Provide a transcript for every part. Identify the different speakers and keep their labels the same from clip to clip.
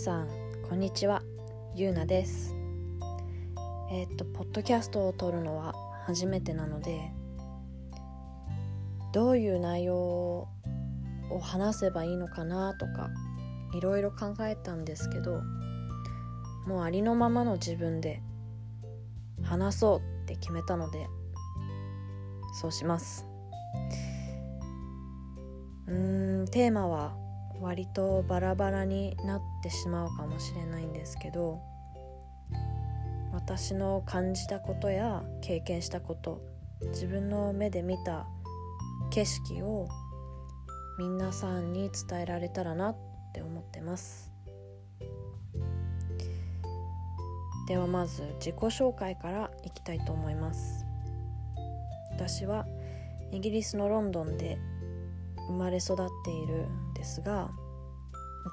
Speaker 1: さんこんにちは。ゆうなです。え、っとポッドキャストを撮るのは初めてなのでどういう内容を話せばいいのかなとかいろいろ考えたんですけどもうありのままの自分で話そうって決めたのでそうします。うーんテーマは割とバラバラになってしまうかもしれないんですけど私の感じたことや経験したこと自分の目で見た景色を皆さんに伝えられたらなって思ってます。ではまず自己紹介からいきたいと思います。私はイギリスのロンドンで生まれ育っているですが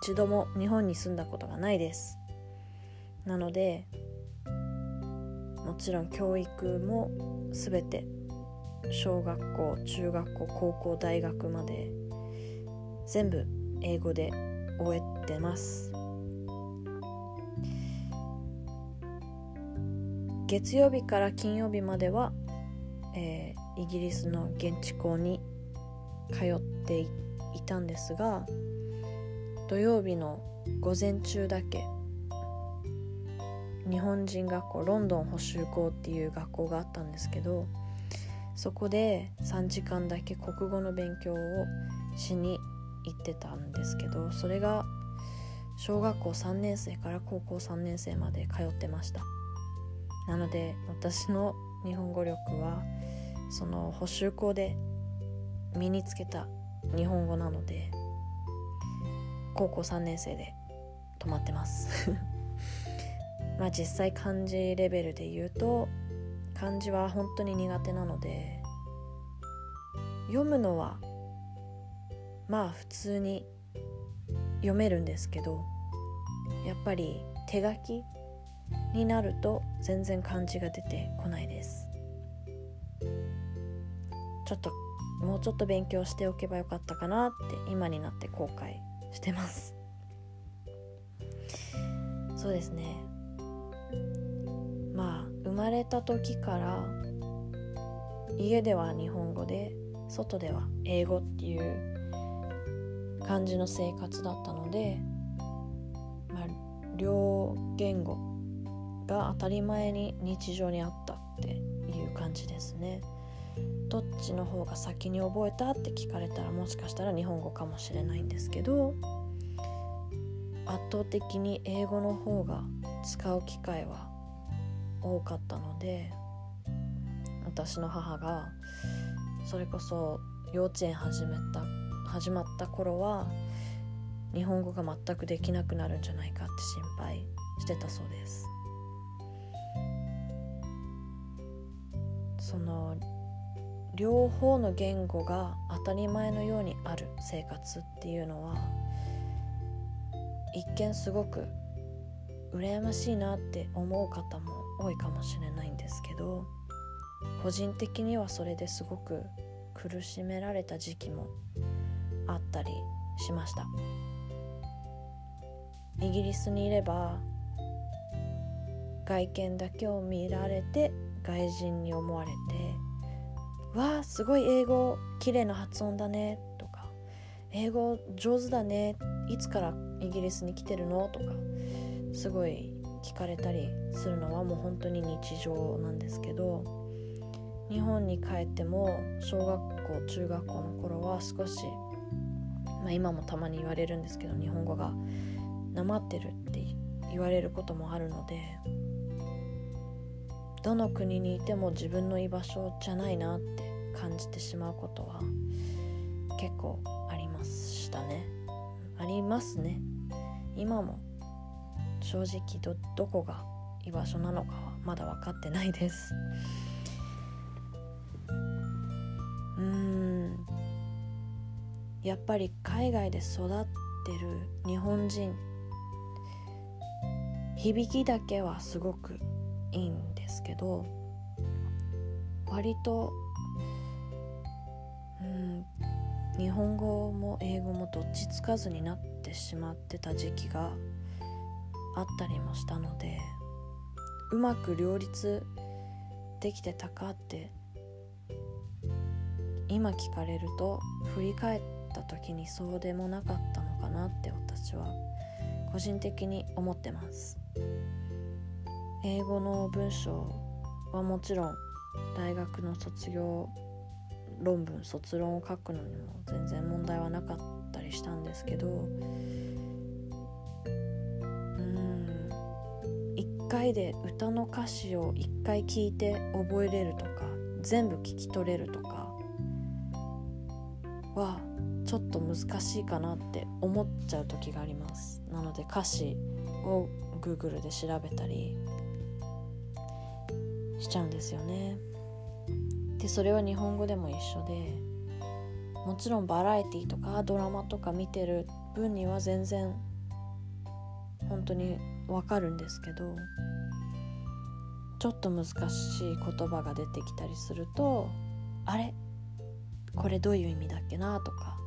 Speaker 1: 一度も日本に住んだことがないです。なのでもちろん教育も全て小学校中学校高校大学まで全部英語で終えてます。月曜日から金曜日までは、えー、イギリスの現地校に通っていていたんですが土曜日の午前中だけ日本人学校ロンドン補習校っていう学校があったんですけどそこで3時間だけ国語の勉強をしに行ってたんですけどそれが小学校3年生から高校3年生まで通ってました。なので私の日本語力はその補習校で身につけた日本語なので高校3年生で止まってます。まあ実際漢字レベルで言うと漢字は本当に苦手なので読むのはまあ普通に読めるんですけどやっぱり手書きになると全然漢字が出てこないです。ちょっともうちょっと勉強しておけばよかったかなって今になって後悔してますそうですねまあ生まれた時から家では日本語で外では英語っていう感じの生活だったので、まあ、両言語が当たり前に日常にあったっていう感じですね。どっちの方が先に覚えたって聞かれたらもしかしたら日本語かもしれないんですけど圧倒的に英語の方が使う機会は多かったので私の母がそれこそ幼稚園始めた始まった頃は日本語が全くできなくなるんじゃないかって心配してたそうです。その両方の言語が当たり前のようにある生活っていうのは一見すごく羨ましいなって思う方も多いかもしれないんですけど個人的にはそれですごく苦しめられた時期もあったりしました。イギリスにいれば外見だけを見られて外人に思われてわあすごい英語綺麗な発音だねとか英語上手だねいつからイギリスに来てるのとかすごい聞かれたりするのはもう本当に日常なんですけど日本に帰っても小学校中学校の頃は少し、まあ、今もたまに言われるんですけど日本語がなまってるって言われることもあるのでどの国にいても自分の居場所じゃないなって感じてしまうことは結構ありましたね。ありますね。今も正直どどこが居場所なのかはまだ分かってないです。うーん。やっぱり海外で育ってる日本人響きだけはすごくいいんですけど割とうん日本語も英語もどっちつかずになってしまってた時期があったりもしたのでうまく両立できてたかって今聞かれると振り返った時にそうでもなかったのかなって私は個人的に思ってます。英語の文章はもちろん大学の卒業論文卒論を書くのにも全然問題はなかったりしたんですけどうん1回で歌の歌詞を1回聞いて覚えれるとか全部聞き取れるとかはちょっと難しいかなって思っちゃう時があります。なので歌詞を Google で調べたりしちゃうんですよね。でそれは日本語でも一緒でもちろんバラエティとかドラマとか見てる分には全然本当にわかるんですけどちょっと難しい言葉が出てきたりするとあれ？これどういう意味だっけなとか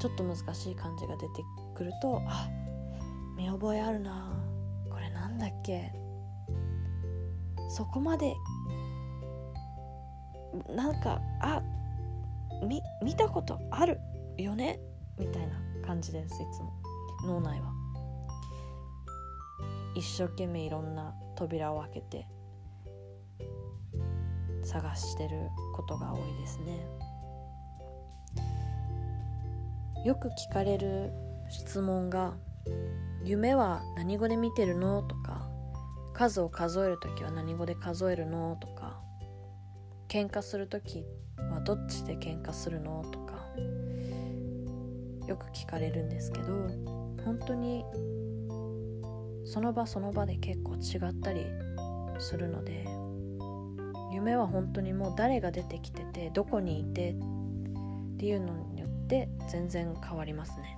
Speaker 1: ちょっと難しい漢字が出てくるとあ見覚えあるな。これなんだっけ。そこまでなんかあみ見たことあるよね？みたいな感じですいつも脳内は一生懸命いろんな扉を開けて探してることが多いですねよく聞かれる質問が「夢は何語で見てるの?」とか「数を数える時は何語で数えるの?」とか喧嘩する時はどっちで喧嘩するの？とかよく聞かれるんですけど本当にその場その場で結構違ったりするので夢は本当にもう誰が出てきててどこにいてっていうのによって全然変わりますね。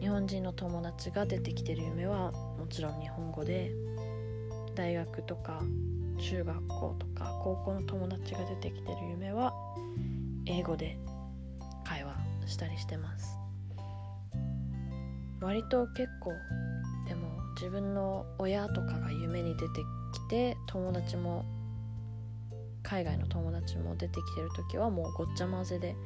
Speaker 1: 日本人の友達が出てきてる夢はもちろん日本語で大学とか中学校とか高校の友達が出てきてる夢は英語で会話したりしてます。割と結構でも自分の親とかが夢に出てきて友達も海外の友達も出てきてる時はもうごっちゃ混ぜで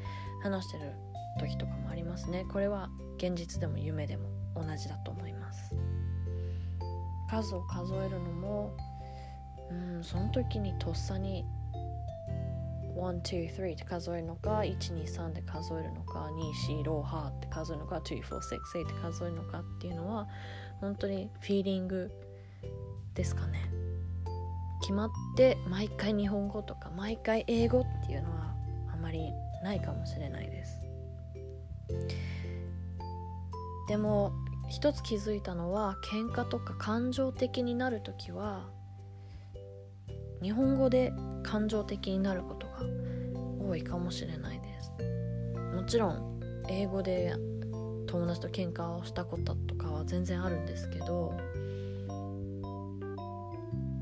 Speaker 1: 話してる時とかもありますね。これは現実でも夢でも同じだと思います。数を数えるのもうん。その時にとっさに123って数えるのか123で数えるのか2 4ロハって数えるのか2 4 6 8って数えるのかっていうのは本当にフィーリングですかね。決まって毎回日本語とか毎回英語っていうのはあまりないかもしれないです。でも一つ気づいたのは喧嘩とか感情的になる時は日本語で感情的になることが多いかもしれないです。もちろん英語で友達と喧嘩をしたこととかは全然あるんですけど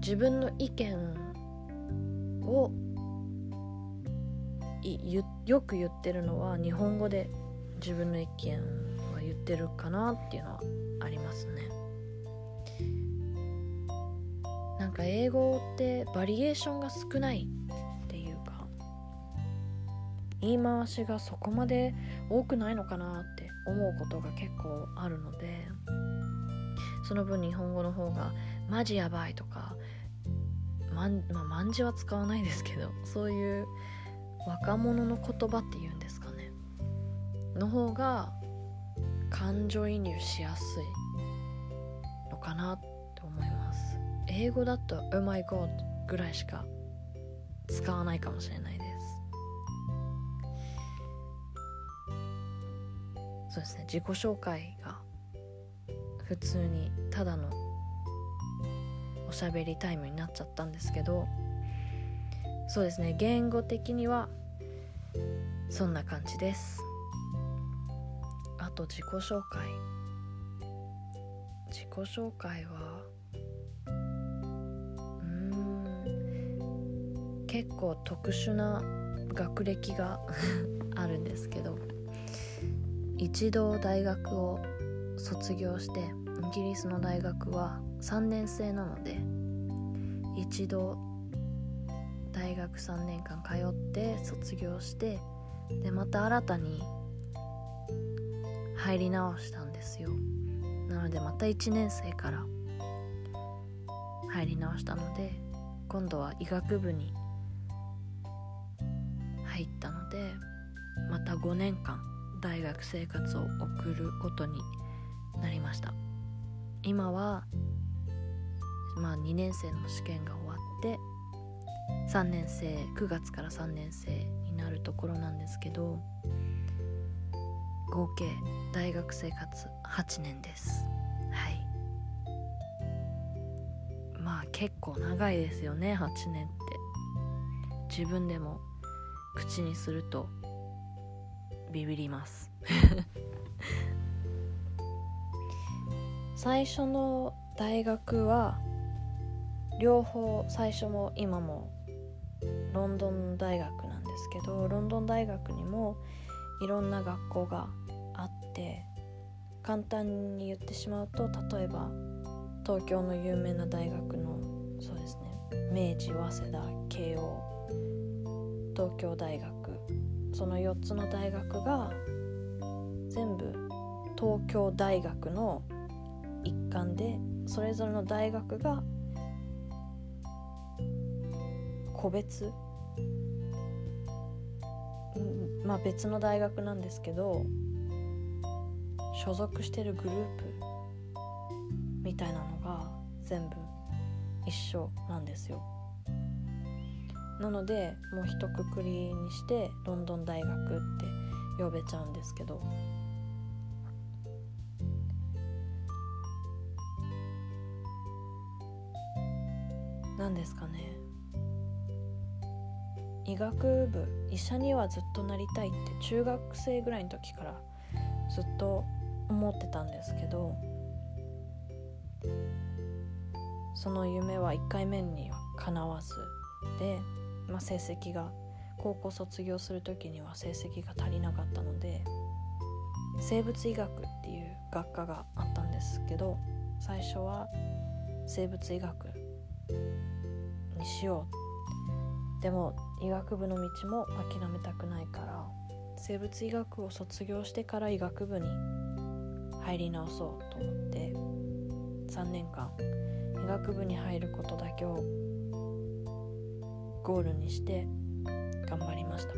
Speaker 1: 自分の意見をよく言ってるのは日本語で自分の意見は言ってるかなっていうのはありますね。か英語ってバリエーションが少ないっていうか言い回しがそこまで多くないのかなって思うことが結構あるのでその分日本語の方がマジやばいとかまん、まあ、万字は使わないですけど そういう若者の言葉っていうんですかね。の方が感情移入しやすいのかなって英語だと「Oh my god」ぐらいしか使わないかもしれないです。そうですね。自己紹介が普通にただのおしゃべりタイムになっちゃったんですけどそうですね。言語的にはそんな感じです。あと自己紹介。自己紹介は結構特殊な学歴が あるんですけど一度大学を卒業してイギリスの大学は3年生なので一度大学3年間通って卒業してでまた新たに入り直したんですよ。なのでまた1年生から入り直したので今度は医学部に入ったのでまた5年間大学生活を送ることになりました。今はまあ2年生の試験が終わって3年生9月から3年生になるところなんですけど合計大学生活8年です。はい。まあ結構長いですよね8年って。自分でも口にするとビビります。最初の大学は両方最初も今もロンドン大学なんですけどロンドン大学にもいろんな学校があって簡単に言ってしまうと例えば東京の有名な大学のそうですね明治早稲田慶応東京大学その4つの大学が全部東京大学の一環でそれぞれの大学が個別うんまあ別の大学なんですけど所属してるグループみたいなのが全部一緒なんですよ。なのでもう一括りにしてロンドン大学って呼べちゃうんですけど。何ですかね。医学部医者にはずっとなりたいって中学生ぐらいの時からずっと思ってたんですけどその夢は1回目にはかなわずで、まあ、成績が高校卒業する時には成績が足りなかったので生物医学っていう学科があったんですけど最初は生物医学にしよう。でも医学部の道も諦めたくないから生物医学を卒業してから医学部に入り直そうと思って3年間医学部に入ることだけをゴールにして頑張りました。う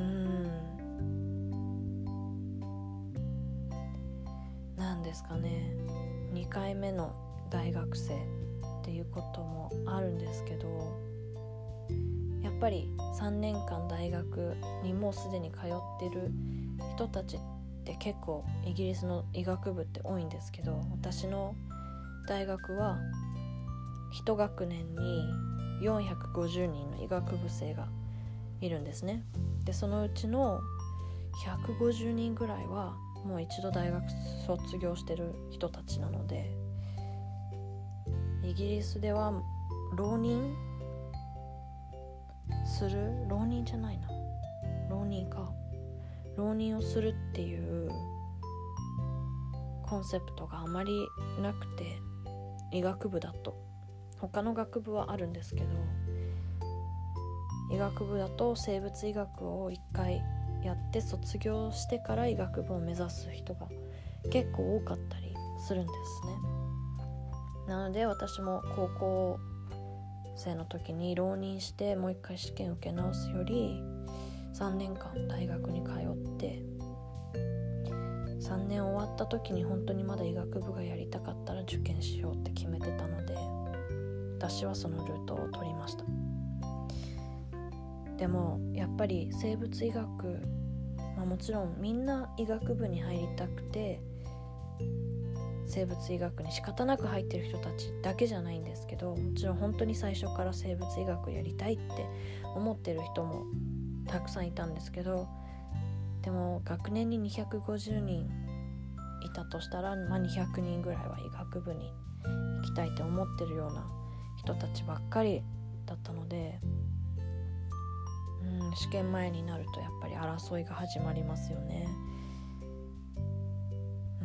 Speaker 1: ん。何ですかね。2回目の大学生っていうこともあるんですけどやっぱり3年間大学にもうすでに通ってる人たちって結構イギリスの医学部って多いんですけど私の大学は1学年に450人の医学部生がいるんですね。でそのうちの150人ぐらいはもう一度大学卒業してる人たちなのでイギリスでは浪人する浪人じゃないな。浪人か。浪人をするっていうコンセプトがあまりなくて医学部だと。他の学部はあるんですけど医学部だと生物医学を1回やって卒業してから医学部を目指す人が結構多かったりするんですね。なので私も高校生の時に浪人してもう一回試験受け直すより3年間大学に通って3年終わった時に本当にまだ医学部がやりたかったら受験しようって決めてたので私はそのルートを取りました。でもやっぱり生物医学、まあ、もちろんみんな医学部に入りたくて生物医学に仕方なく入ってる人たちだけじゃないんですけどもちろん本当に最初から生物医学やりたいって思ってる人もたくさんいたんですけどでも学年に250人いたとしたら、まあ、200人ぐらいは医学部に行きたいって思ってるような人たちばっかりだったので、うん、試験前になるとやっぱり争いが始まりますよね。う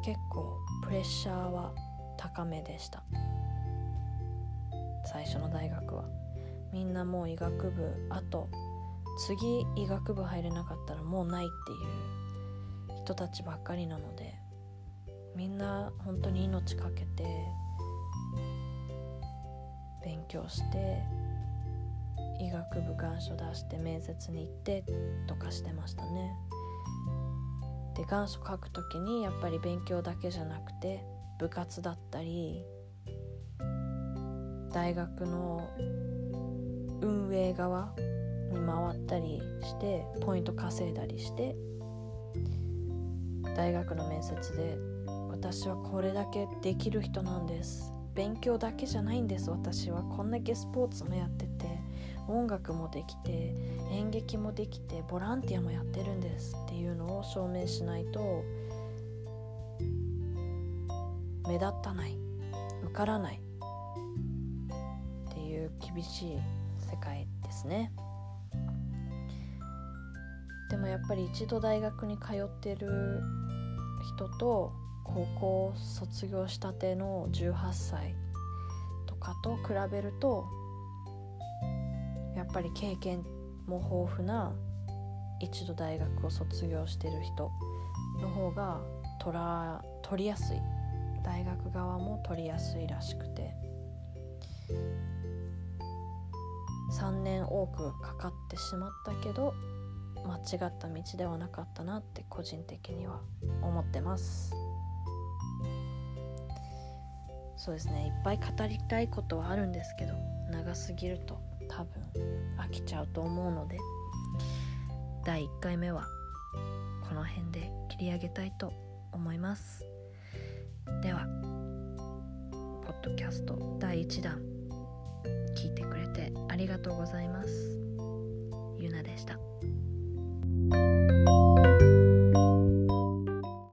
Speaker 1: ん、結構プレッシャーは高めでした。最初の大学は。みんなもう医学部あと次医学部入れなかったらもうないっていう人たちばっかりなのでみんな本当に命かけて勉強して医学部願書出して面接に行ってとかしてましたね。で願書書く時にやっぱり勉強だけじゃなくて部活だったり大学の運営側に回ったりしてポイント稼いだりして大学の面接で私はこれだけできる人なんです。勉強だけじゃないんです私は。こんだけスポーツもやってて音楽もできて演劇もできてボランティアもやってるんですっていうのを証明しないと目立たない受からないっていう厳しい世界ですね。でもやっぱり一度大学に通ってる人と高校卒業したての18歳とかと比べるとやっぱり経験も豊富な一度大学を卒業してる人の方が取ら取りやすい。大学側も取りやすいらしくて。3年多くかかってしまったけど間違った道ではなかったなって個人的には思ってます。そうですね。いっぱい語りたいことはあるんですけど長すぎると多分飽きちゃうと思うので第1回目はこの辺で切り上げたいと思います。ではポッドキャスト第1弾聞いてくれてありがとうございます。ゆなでした。